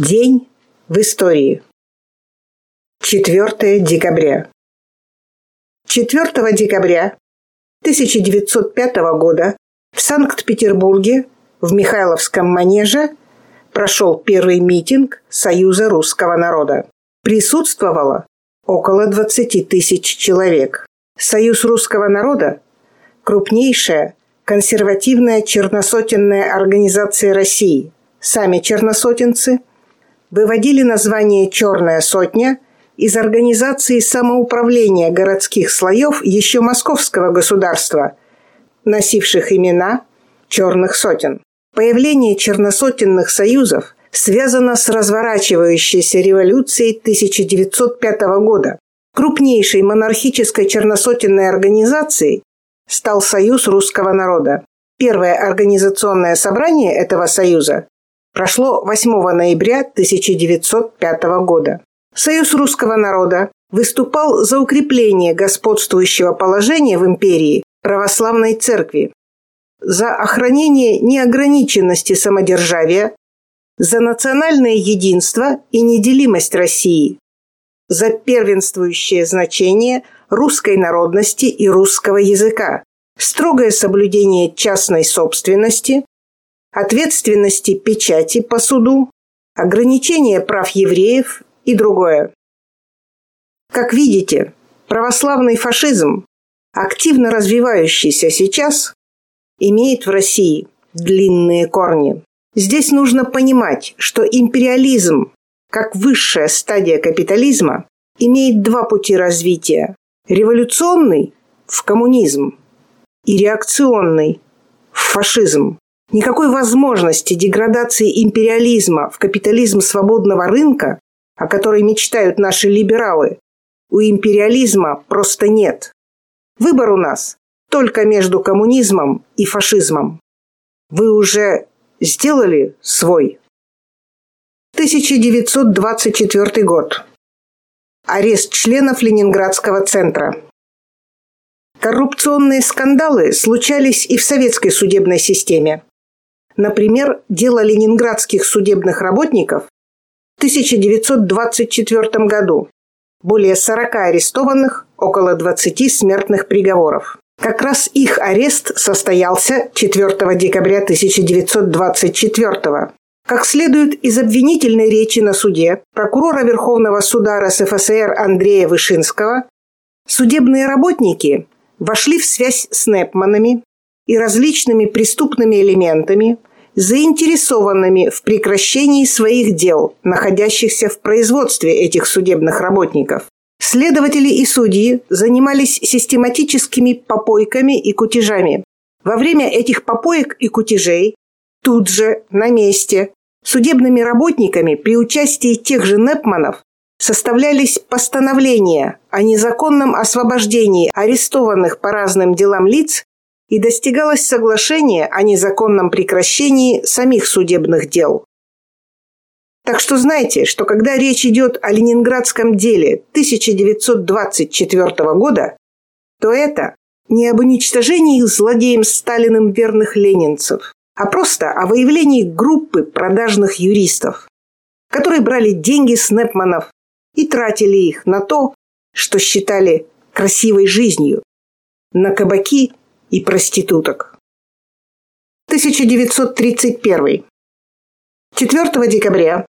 День в истории. 4 декабря. 4 декабря 1905 года в Санкт-Петербурге в Михайловском манеже прошел первый митинг Союза русского народа. Присутствовало около 20 тысяч человек. Союз русского народа – крупнейшая консервативная черносотенная организация России. Сами черносотенцы – выводили название «Черная сотня» из организации самоуправления городских слоев еще московского государства, носивших имена «Черных сотен». Появление черносотенных союзов связано с разворачивающейся революцией 1905 года. Крупнейшей монархической черносотенной организацией стал Союз русского народа. Первое организационное собрание этого союза прошло 8 ноября 1905 года. Союз русского народа выступал за укрепление господствующего положения в империи православной церкви, за охранение неограниченности самодержавия, за национальное единство и неделимость России, за первенствующее значение русской народности и русского языка, строгое соблюдение частной собственности, ответственности печати по суду, ограничение прав евреев и другое. Как видите, православный фашизм, активно развивающийся сейчас, имеет в России длинные корни. Здесь нужно понимать, что империализм, как высшая стадия капитализма, имеет два пути развития. Революционный – в коммунизм и реакционный – в фашизм. Никакой возможности деградации империализма в капитализм свободного рынка, о которой мечтают наши либералы, у империализма просто нет. Выбор у нас только между коммунизмом и фашизмом. Вы уже сделали свой. 1924 год. Арест членов Ленинградского центра. Коррупционные скандалы случались и в советской судебной системе. Например, дело ленинградских судебных работников в 1924 году. Более 40 арестованных, около 20 смертных приговоров. Как раз их арест состоялся 4 декабря 1924 Как следует из обвинительной речи на суде прокурора Верховного суда РСФСР Андрея Вышинского, судебные работники вошли в связь с Непманами и различными преступными элементами – заинтересованными в прекращении своих дел, находящихся в производстве этих судебных работников. Следователи и судьи занимались систематическими попойками и кутежами. Во время этих попоек и кутежей тут же, на месте, судебными работниками при участии тех же Непманов составлялись постановления о незаконном освобождении арестованных по разным делам лиц и достигалось соглашение о незаконном прекращении самих судебных дел. Так что знайте, что когда речь идет о ленинградском деле 1924 года, то это не об уничтожении злодеем Сталиным верных ленинцев, а просто о выявлении группы продажных юристов, которые брали деньги с Непманов и тратили их на то, что считали красивой жизнью, на кабаки и проституток. 1931. 4 декабря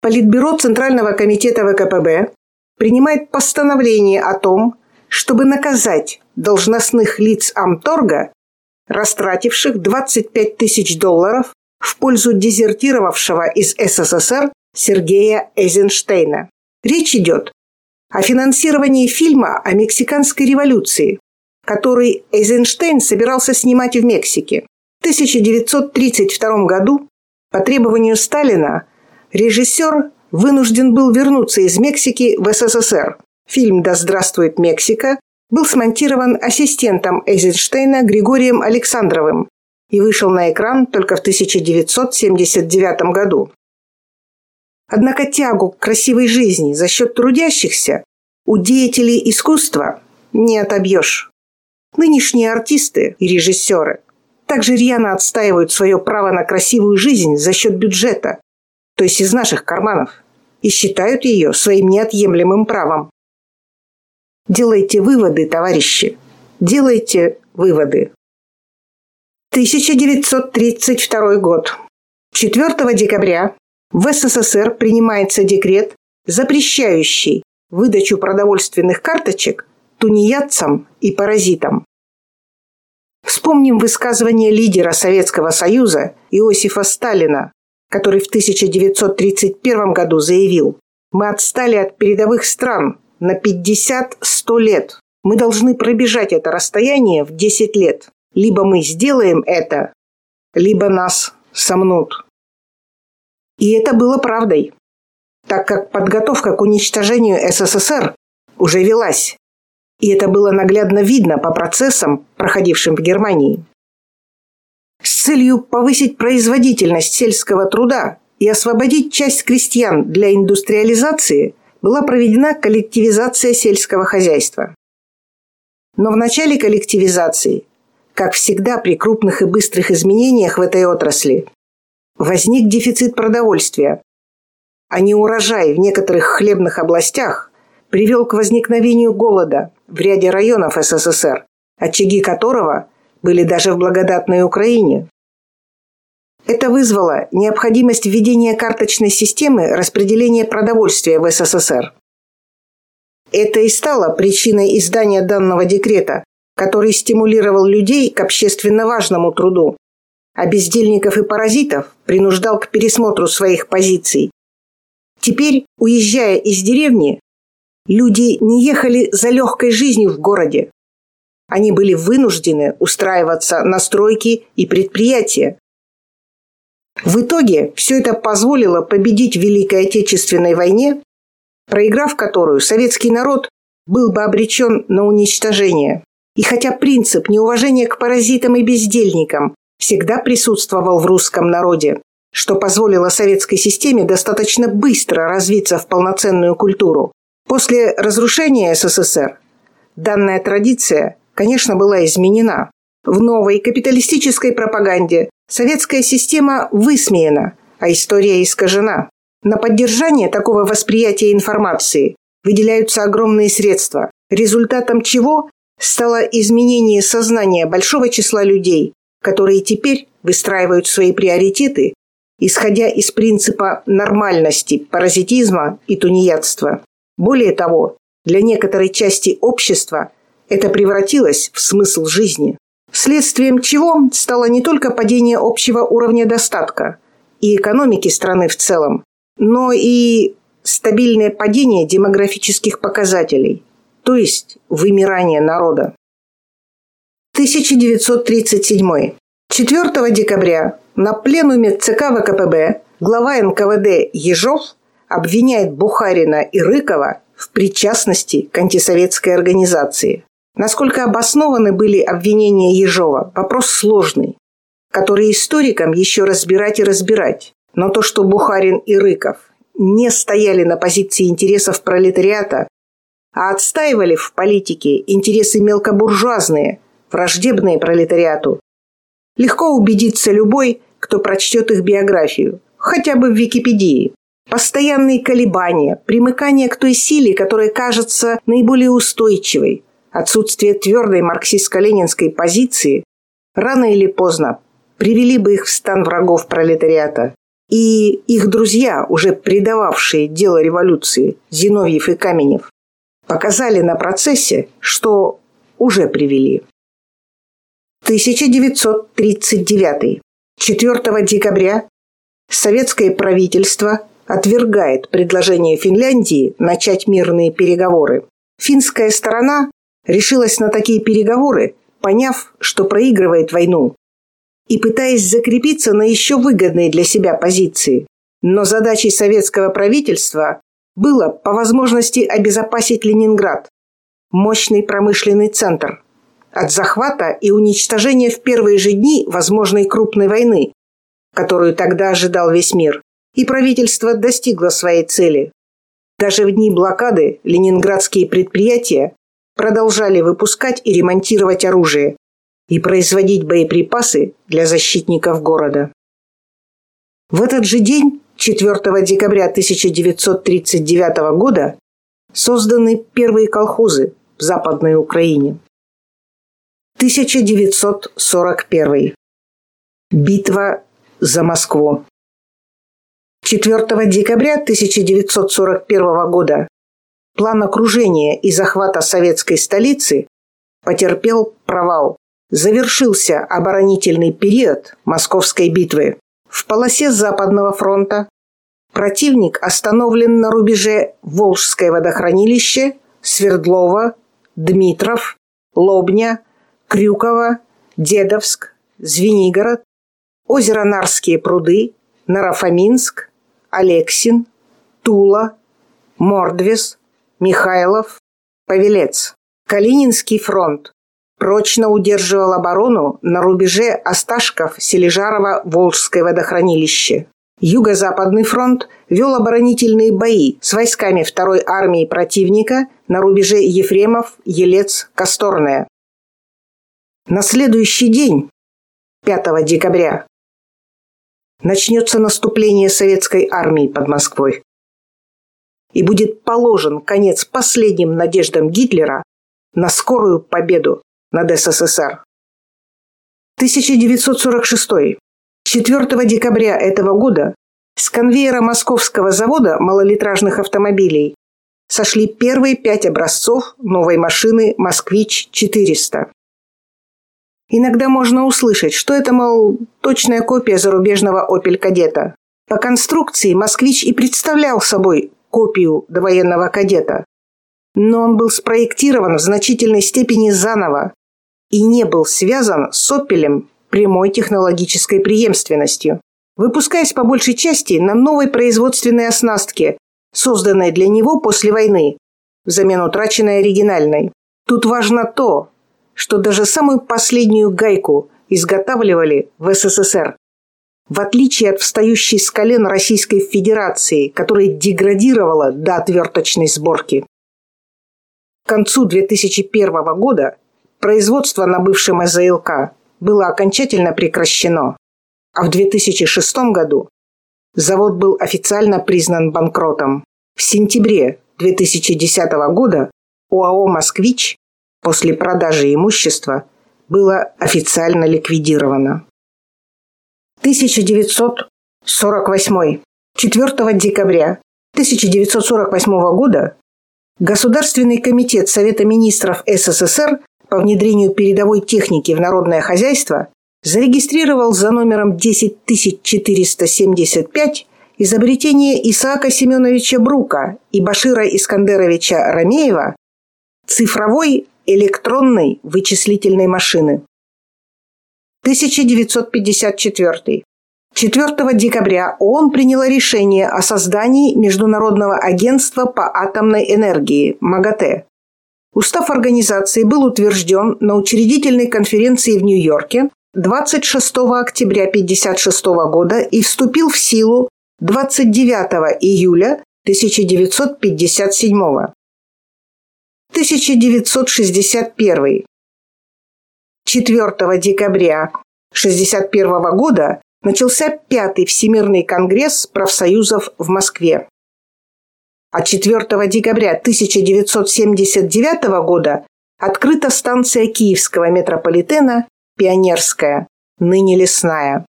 Политбюро Центрального комитета ВКПБ принимает постановление о том, чтобы наказать должностных лиц Амторга, растративших 25 тысяч долларов в пользу дезертировавшего из СССР Сергея Эйзенштейна. Речь идет о финансировании фильма о мексиканской революции, который Эйзенштейн собирался снимать в Мексике. В 1932 году по требованию Сталина режиссер вынужден был вернуться из Мексики в СССР. Фильм «Да здравствует Мексика» был смонтирован ассистентом Эйзенштейна Григорием Александровым и вышел на экран только в 1979 году. Однако тягу к красивой жизни за счет трудящихся у деятелей искусства не отобьешь. Нынешние артисты и режиссеры также рьяно отстаивают свое право на красивую жизнь за счет бюджета, то есть из наших карманов, и считают ее своим неотъемлемым правом. Делайте выводы, товарищи. Делайте выводы. 1932 год. 4 декабря в СССР принимается декрет, запрещающий выдачу продовольственных карточек тунеядцам и паразитам. Вспомним высказывание лидера Советского Союза Иосифа Сталина, который в 1931 году заявил «Мы отстали от передовых стран на 50-100 лет. Мы должны пробежать это расстояние в 10 лет. Либо мы сделаем это, либо нас сомнут». И это было правдой, так как подготовка к уничтожению СССР уже велась. И это было наглядно видно по процессам, проходившим в Германии. С целью повысить производительность сельского труда и освободить часть крестьян для индустриализации была проведена коллективизация сельского хозяйства. Но в начале коллективизации, как всегда при крупных и быстрых изменениях в этой отрасли, возник дефицит продовольствия, а неурожай в некоторых хлебных областях привел к возникновению голода в ряде районов СССР, очаги которого были даже в благодатной Украине. Это вызвало необходимость введения карточной системы распределения продовольствия в СССР. Это и стало причиной издания данного декрета, который стимулировал людей к общественно важному труду, а бездельников и паразитов принуждал к пересмотру своих позиций. Теперь, уезжая из деревни, люди не ехали за легкой жизнью в городе. Они были вынуждены устраиваться на стройки и предприятия. В итоге все это позволило победить в Великой Отечественной войне, проиграв которую советский народ был бы обречен на уничтожение. И хотя принцип неуважения к паразитам и бездельникам всегда присутствовал в русском народе, что позволило советской системе достаточно быстро развиться в полноценную культуру. После разрушения СССР данная традиция, конечно, была изменена. В новой капиталистической пропаганде советская система высмеяна, а история искажена. На поддержание такого восприятия информации выделяются огромные средства, результатом чего стало изменение сознания большого числа людей, которые теперь выстраивают свои приоритеты, исходя из принципа нормальности, паразитизма и тунеядства. Более того, для некоторой части общества это превратилось в смысл жизни. Следствием чего стало не только падение общего уровня достатка и экономики страны в целом, но и стабильное падение демографических показателей, то есть вымирание народа. 1937. 4 декабря на пленуме ЦК ВКПБ глава НКВД Ежов обвиняет Бухарина и Рыкова в причастности к антисоветской организации. Насколько обоснованы были обвинения Ежова – вопрос сложный, который историкам еще разбирать и разбирать. Но то, что Бухарин и Рыков не стояли на позиции интересов пролетариата, а отстаивали в политике интересы мелкобуржуазные – враждебные пролетариату. Легко убедиться любой, кто прочтет их биографию, хотя бы в Википедии. Постоянные колебания, примыкание к той силе, которая кажется наиболее устойчивой, отсутствие твердой марксистско-ленинской позиции рано или поздно привели бы их в стан врагов пролетариата. И их друзья, уже предававшие дело революции, Зиновьев и Каменев, показали на процессе, что уже привели. 1939. 4 декабря советское правительство отвергает предложение Финляндии начать мирные переговоры. Финская сторона решилась на такие переговоры, поняв, что проигрывает войну, и пытаясь закрепиться на еще выгодной для себя позиции. Но задачей советского правительства было по возможности обезопасить Ленинград, мощный промышленный центр – от захвата и уничтожения в первые же дни возможной крупной войны, которую тогда ожидал весь мир. И правительство достигло своей цели. Даже в дни блокады ленинградские предприятия продолжали выпускать и ремонтировать оружие и производить боеприпасы для защитников города. В этот же день, 4 декабря 1939 года созданы первые колхозы в Западной Украине. 1941. Битва за Москву. 4 декабря 1941 года план окружения и захвата советской столицы потерпел провал. Завершился оборонительный период Московской битвы. В полосе Западного фронта противник остановлен на рубеже Волжское водохранилище, Свердлова, Дмитров, Лобня, Крюково, Дедовск, Звенигород, озеро Нарские пруды, Нарафаминск, Алексин, Тула, Мордвес, Михайлов, Павелец. Калининский фронт прочно удерживал оборону на рубеже Осташков-Сележарова-Волжское водохранилище. Юго-Западный фронт вел оборонительные бои с войсками второй армии противника на рубеже Ефремов-Елец-Косторная. На следующий день, 5 декабря, начнется наступление советской армии под Москвой. И будет положен конец последним надеждам Гитлера на скорую победу над СССР. 1946. 4 декабря этого года с конвейера Московского завода малолитражных автомобилей сошли первые пять образцов новой машины «Москвич-400». Иногда можно услышать, что это, мол, точная копия зарубежного «Опель Кадета». По конструкции «Москвич» и представлял собой копию довоенного «Кадета». Но он был спроектирован в значительной степени заново и не был связан с «Опелем» прямой технологической преемственностью, выпускаясь по большей части на новой производственной оснастке, созданной для него после войны, взамен утраченной оригинальной. Тут важно то, что даже самую последнюю гайку изготавливали в СССР. В отличие от встающей с колен Российской Федерации, которая деградировала до отверточной сборки. К концу 2001 года производство на бывшем СЗЛК было окончательно прекращено, а в 2006 году завод был официально признан банкротом. В сентябре 2010 года ОАО «Москвич» после продажи имущества было официально ликвидировано. 1948. 4 декабря 1948 года Государственный комитет Совета министров СССР по внедрению передовой техники в народное хозяйство зарегистрировал за номером 10475 изобретение Исаака Семеновича Брука и Башира Искандеровича Рамеева цифровой электронной вычислительной машины. 1954. 4 декабря ООН приняла решение о создании Международного агентства по атомной энергии МАГАТЭ. Устав организации был утвержден на учредительной конференции в Нью-Йорке 26 октября 1956 года и вступил в силу 29 июля 1957 года. 1961. 4 декабря 1961 года начался Пятый Всемирный конгресс профсоюзов в Москве. А 4 декабря 1979 года открыта станция Киевского метрополитена «Пионерская», ныне лесная.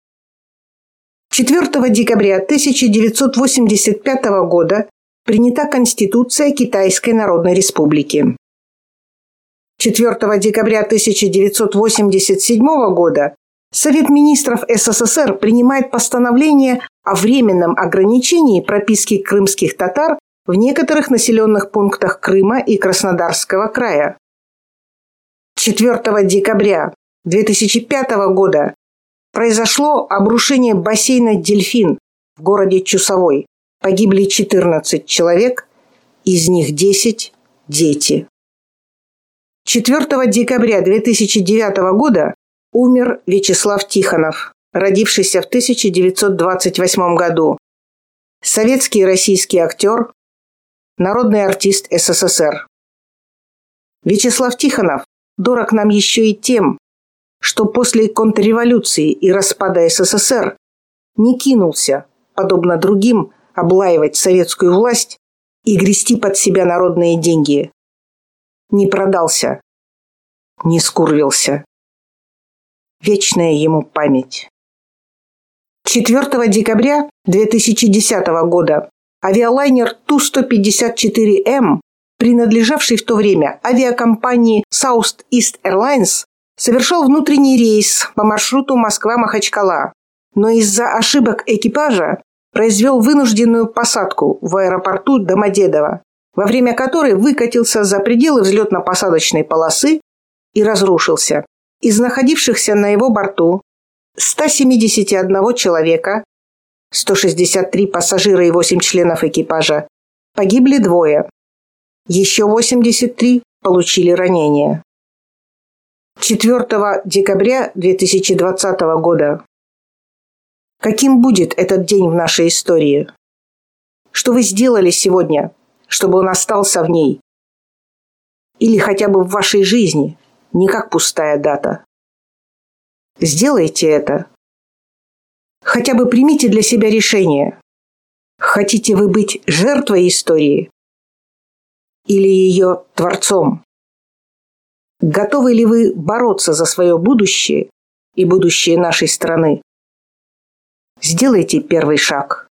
4 декабря 1985 года принята Конституция Китайской Народной Республики. 4 декабря 1987 года Совет министров СССР принимает постановление о временном ограничении прописки крымских татар в некоторых населенных пунктах Крыма и Краснодарского края. 4 декабря 2005 года произошло обрушение бассейна «Дельфин» в городе Чусовой. Погибли 14 человек, из них 10 – дети. 4 декабря 2009 года умер Вячеслав Тихонов, родившийся в 1928 году. Советский и российский актер, народный артист СССР. Вячеслав Тихонов дорог нам еще и тем, что после контрреволюции и распада СССР не кинулся подобно другим, облаивать советскую власть и грести под себя народные деньги. Не продался, не скурвился. Вечная ему память. 4 декабря 2010 года авиалайнер Ту-154М, принадлежавший в то время авиакомпании South East Airlines, совершал внутренний рейс по маршруту Москва-Махачкала, но из-за ошибок экипажа произвел вынужденную посадку в аэропорту Домодедово, во время которой выкатился за пределы взлетно-посадочной полосы и разрушился. Из находившихся на его борту 171 человека, 163 пассажира и 8 членов экипажа, погибли двое. Еще 83 получили ранения. 4 декабря 2020 года. Каким будет этот день в нашей истории? Что вы сделали сегодня, чтобы он остался в ней? Или хотя бы в вашей жизни, не как пустая дата? Сделайте это. Хотя бы примите для себя решение. Хотите вы быть жертвой истории или ее творцом? Готовы ли вы бороться за свое будущее и будущее нашей страны? Сделайте первый шаг.